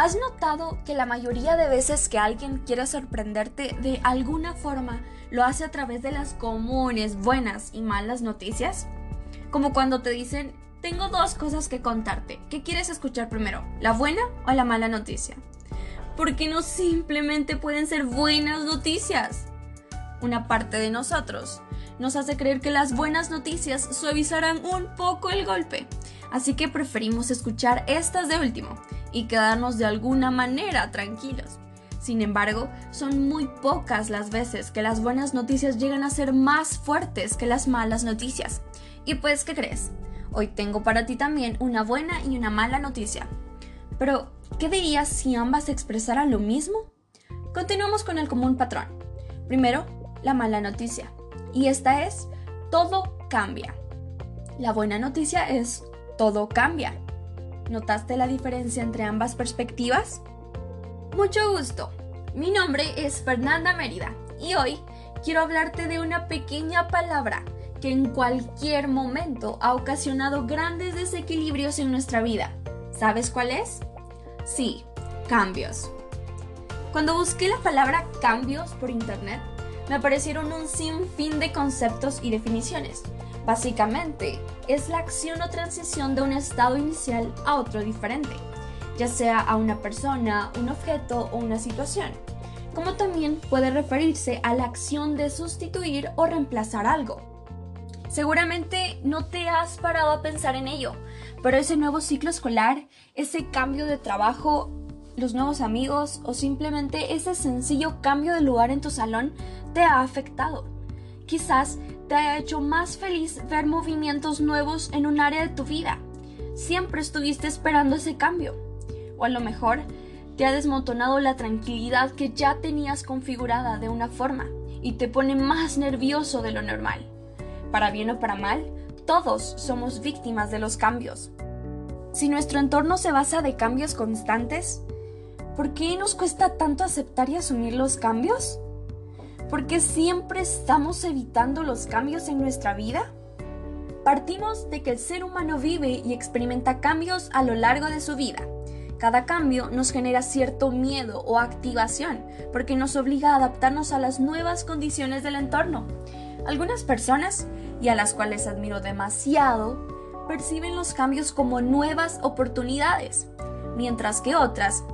¿Has notado que la mayoría de veces que alguien quiere sorprenderte de alguna forma lo hace a través de las comunes buenas y malas noticias? Como cuando te dicen, tengo dos cosas que contarte. ¿Qué quieres escuchar primero? ¿La buena o la mala noticia? ¿Por qué no simplemente pueden ser buenas noticias? Una parte de nosotros nos hace creer que las buenas noticias suavizarán un poco el golpe, así que preferimos escuchar estas de último y quedarnos de alguna manera tranquilos. Sin embargo, son muy pocas las veces que las buenas noticias llegan a ser más fuertes que las malas noticias. Y pues, ¿qué crees? Hoy tengo para ti también una buena y una mala noticia. Pero, ¿qué dirías si ambas expresaran lo mismo? Continuamos con el común patrón. Primero, la mala noticia. Y esta es, todo cambia. La buena noticia es, todo cambia. ¿Notaste la diferencia entre ambas perspectivas? Mucho gusto. Mi nombre es Fernanda Mérida y hoy quiero hablarte de una pequeña palabra que en cualquier momento ha ocasionado grandes desequilibrios en nuestra vida. ¿Sabes cuál es? Sí, cambios. Cuando busqué la palabra cambios por internet, me aparecieron un sinfín de conceptos y definiciones. Básicamente, es la acción o transición de un estado inicial a otro diferente, ya sea a una persona, un objeto o una situación, como también puede referirse a la acción de sustituir o reemplazar algo. Seguramente no te has parado a pensar en ello, pero ese nuevo ciclo escolar, ese cambio de trabajo, los nuevos amigos o simplemente ese sencillo cambio de lugar en tu salón te ha afectado. Quizás te haya hecho más feliz ver movimientos nuevos en un área de tu vida. Siempre estuviste esperando ese cambio. O a lo mejor te ha desmontonado la tranquilidad que ya tenías configurada de una forma y te pone más nervioso de lo normal. Para bien o para mal, todos somos víctimas de los cambios. Si nuestro entorno se basa de cambios constantes, ¿por qué nos cuesta tanto aceptar y asumir los cambios? ¿Por qué siempre estamos evitando los cambios en nuestra vida? Partimos de que el ser humano vive y experimenta cambios a lo largo de su vida. Cada cambio nos genera cierto miedo o activación porque nos obliga a adaptarnos a las nuevas condiciones del entorno. Algunas personas, y a las cuales admiro demasiado, perciben los cambios como nuevas oportunidades, mientras que otras,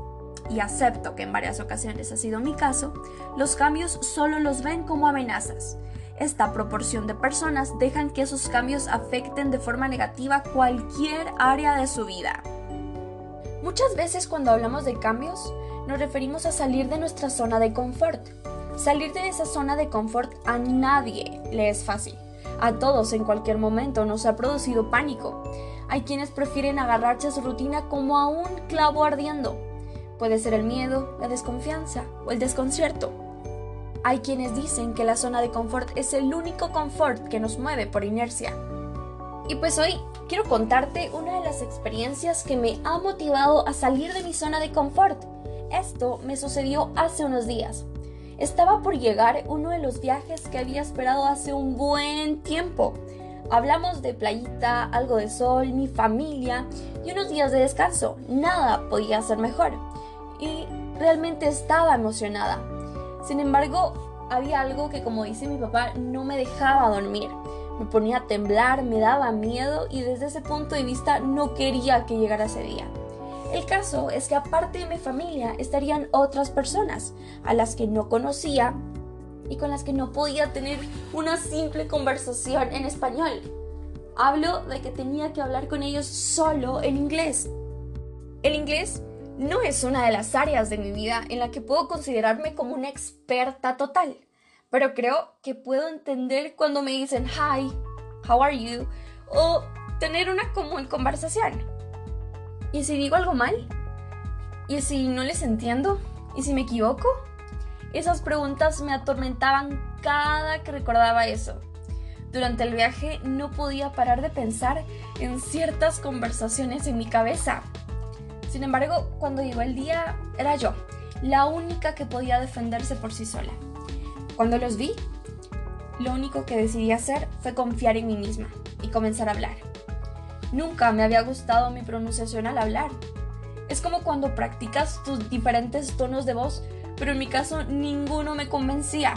y acepto que en varias ocasiones ha sido mi caso, los cambios solo los ven como amenazas. Esta proporción de personas dejan que esos cambios afecten de forma negativa cualquier área de su vida. Muchas veces cuando hablamos de cambios, nos referimos a salir de nuestra zona de confort, Salir de esa zona de confort a nadie le es fácil. A todos en cualquier momento nos ha producido pánico. Hay quienes prefieren agarrarse a su rutina como a un clavo ardiendo. Puede ser el miedo, la desconfianza o el desconcierto. Hay quienes dicen que la zona de confort es el único confort que nos mueve por inercia. Y pues hoy quiero contarte una de las experiencias que me ha motivado a salir de mi zona de confort. Esto me sucedió hace unos días. Estaba por llegar uno de los viajes que había esperado hace un buen tiempo. Hablamos de playita, algo de sol, mi familia y unos días de descanso. Nada podía ser mejor. Y realmente estaba emocionada. Sin embargo, había algo que, como dice mi papá, no me dejaba dormir. Me ponía a temblar, me daba miedo y desde ese punto de vista no quería que llegara ese día. El caso es que aparte de mi familia estarían otras personas a las que no conocía y con las que no podía tener una simple conversación en español. Hablo de que tenía que hablar con ellos solo en inglés. El inglés no es una de las áreas de mi vida en la que puedo considerarme como una experta total, pero creo que puedo entender cuando me dicen hi, how are you o tener una común conversación. ¿Y si digo algo mal? ¿Y si no les entiendo? ¿Y si me equivoco? Esas preguntas me atormentaban cada que recordaba eso. Durante el viaje no podía parar de pensar en ciertas conversaciones en mi cabeza. Sin embargo, cuando llegó el día, era yo, la única que podía defenderse por sí sola. Cuando los vi, lo único que decidí hacer fue confiar en mí misma y comenzar a hablar. Nunca me había gustado mi pronunciación al hablar. Es como cuando practicas tus diferentes tonos de voz, pero en mi caso ninguno me convencía.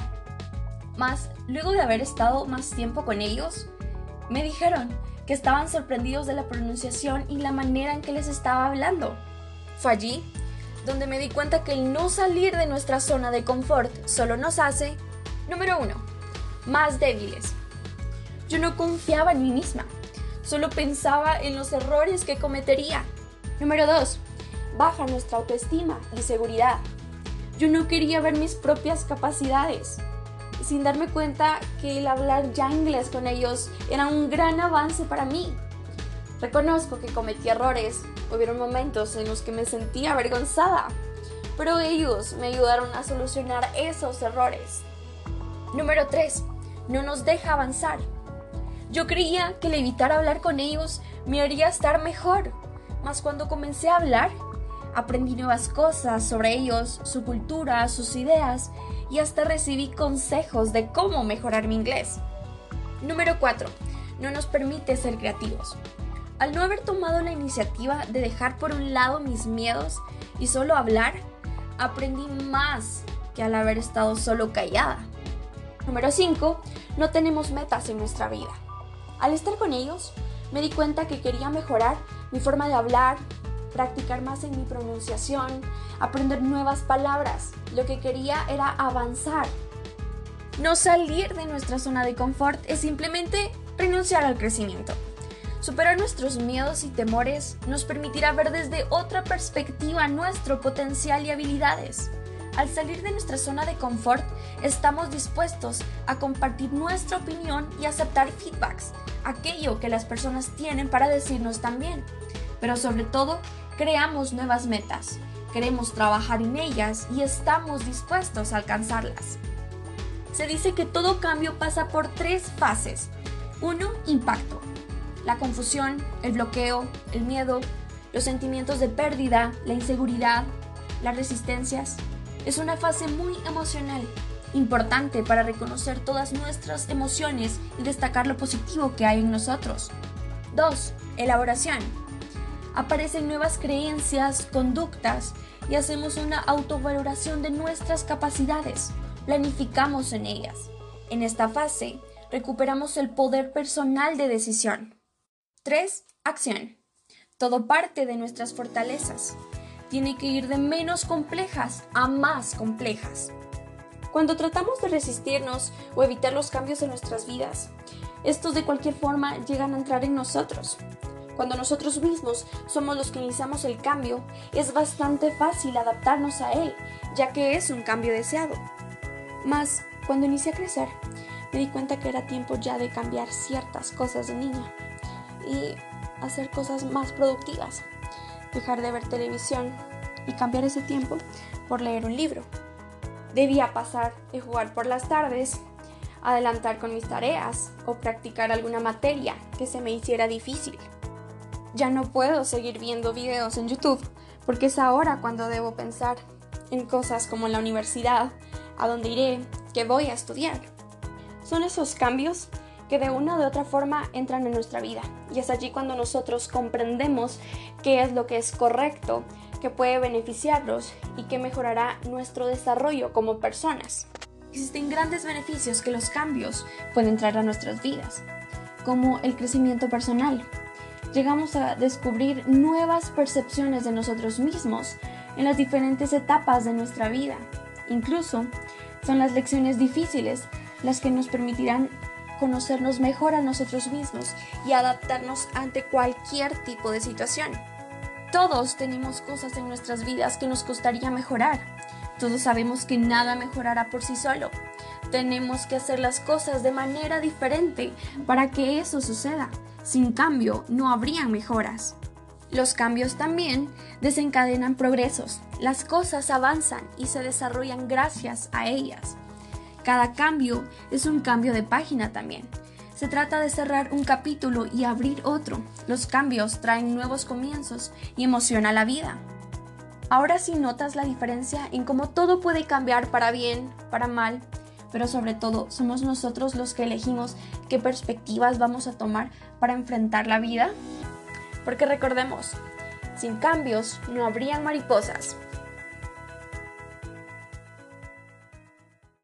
Más, luego de haber estado más tiempo con ellos, me dijeron que estaban sorprendidos de la pronunciación y la manera en que les estaba hablando. Fue allí donde me di cuenta que el no salir de nuestra zona de confort solo nos hace, número uno, más débiles. Yo no confiaba en mí misma, solo pensaba en los errores que cometería. Número dos, baja nuestra autoestima y seguridad. Yo no quería ver mis propias capacidades, sin darme cuenta que el hablar ya inglés con ellos era un gran avance para mí. Reconozco que cometí errores, hubieron momentos en los que me sentía avergonzada, pero ellos me ayudaron a solucionar esos errores. Número 3. No nos deja avanzar. Yo creía que el evitar hablar con ellos me haría estar mejor, mas cuando comencé a hablar, aprendí nuevas cosas sobre ellos, su cultura, sus ideas y hasta recibí consejos de cómo mejorar mi inglés. Número 4. No nos permite ser creativos. Al no haber tomado la iniciativa de dejar por un lado mis miedos y solo hablar, aprendí más que al haber estado solo callada. Número 5. No tenemos metas en nuestra vida. Al estar con ellos, me di cuenta que quería mejorar mi forma de hablar, practicar más en mi pronunciación, aprender nuevas palabras. Lo que quería era avanzar. No salir de nuestra zona de confort es simplemente renunciar al crecimiento. Superar nuestros miedos y temores nos permitirá ver desde otra perspectiva nuestro potencial y habilidades. Al salir de nuestra zona de confort, estamos dispuestos a compartir nuestra opinión y aceptar feedbacks, aquello que las personas tienen para decirnos también. Pero sobre todo, creamos nuevas metas, queremos trabajar en ellas y estamos dispuestos a alcanzarlas. Se dice que todo cambio pasa por tres fases. 1. Impacto la confusión, el bloqueo, el miedo, los sentimientos de pérdida, la inseguridad, las resistencias. Es una fase muy emocional, importante para reconocer todas nuestras emociones y destacar lo positivo que hay en nosotros. 2. Elaboración. Aparecen nuevas creencias, conductas y hacemos una autovaloración de nuestras capacidades. Planificamos en ellas. En esta fase, recuperamos el poder personal de decisión. 3. Acción. Todo parte de nuestras fortalezas. Tiene que ir de menos complejas a más complejas. Cuando tratamos de resistirnos o evitar los cambios en nuestras vidas, estos de cualquier forma llegan a entrar en nosotros. Cuando nosotros mismos somos los que iniciamos el cambio, es bastante fácil adaptarnos a él, ya que es un cambio deseado. Mas, cuando inicié a crecer, me di cuenta que era tiempo ya de cambiar ciertas cosas de niña y hacer cosas más productivas. Dejar de ver televisión y cambiar ese tiempo por leer un libro. Debía pasar de jugar por las tardes, adelantar con mis tareas o practicar alguna materia que se me hiciera difícil. Ya no puedo seguir viendo videos en YouTube porque es ahora cuando debo pensar en cosas como la universidad, a dónde iré, qué voy a estudiar. Son esos cambios que de una u otra forma entran en nuestra vida. Y es allí cuando nosotros comprendemos qué es lo que es correcto, que puede beneficiarnos y que mejorará nuestro desarrollo como personas. Existen grandes beneficios que los cambios pueden traer a nuestras vidas, como el crecimiento personal. Llegamos a descubrir nuevas percepciones de nosotros mismos en las diferentes etapas de nuestra vida. Incluso son las lecciones difíciles las que nos permitirán conocernos mejor a nosotros mismos y adaptarnos ante cualquier tipo de situación. Todos tenemos cosas en nuestras vidas que nos costaría mejorar. Todos sabemos que nada mejorará por sí solo. Tenemos que hacer las cosas de manera diferente para que eso suceda. Sin cambio, no habría mejoras. Los cambios también desencadenan progresos. Las cosas avanzan y se desarrollan gracias a ellas. Cada cambio es un cambio de página también. Se trata de cerrar un capítulo y abrir otro. Los cambios traen nuevos comienzos y emociona la vida. Ahora sí notas la diferencia en cómo todo puede cambiar para bien, para mal, pero sobre todo somos nosotros los que elegimos qué perspectivas vamos a tomar para enfrentar la vida. Porque recordemos, Sin cambios no habrían mariposas.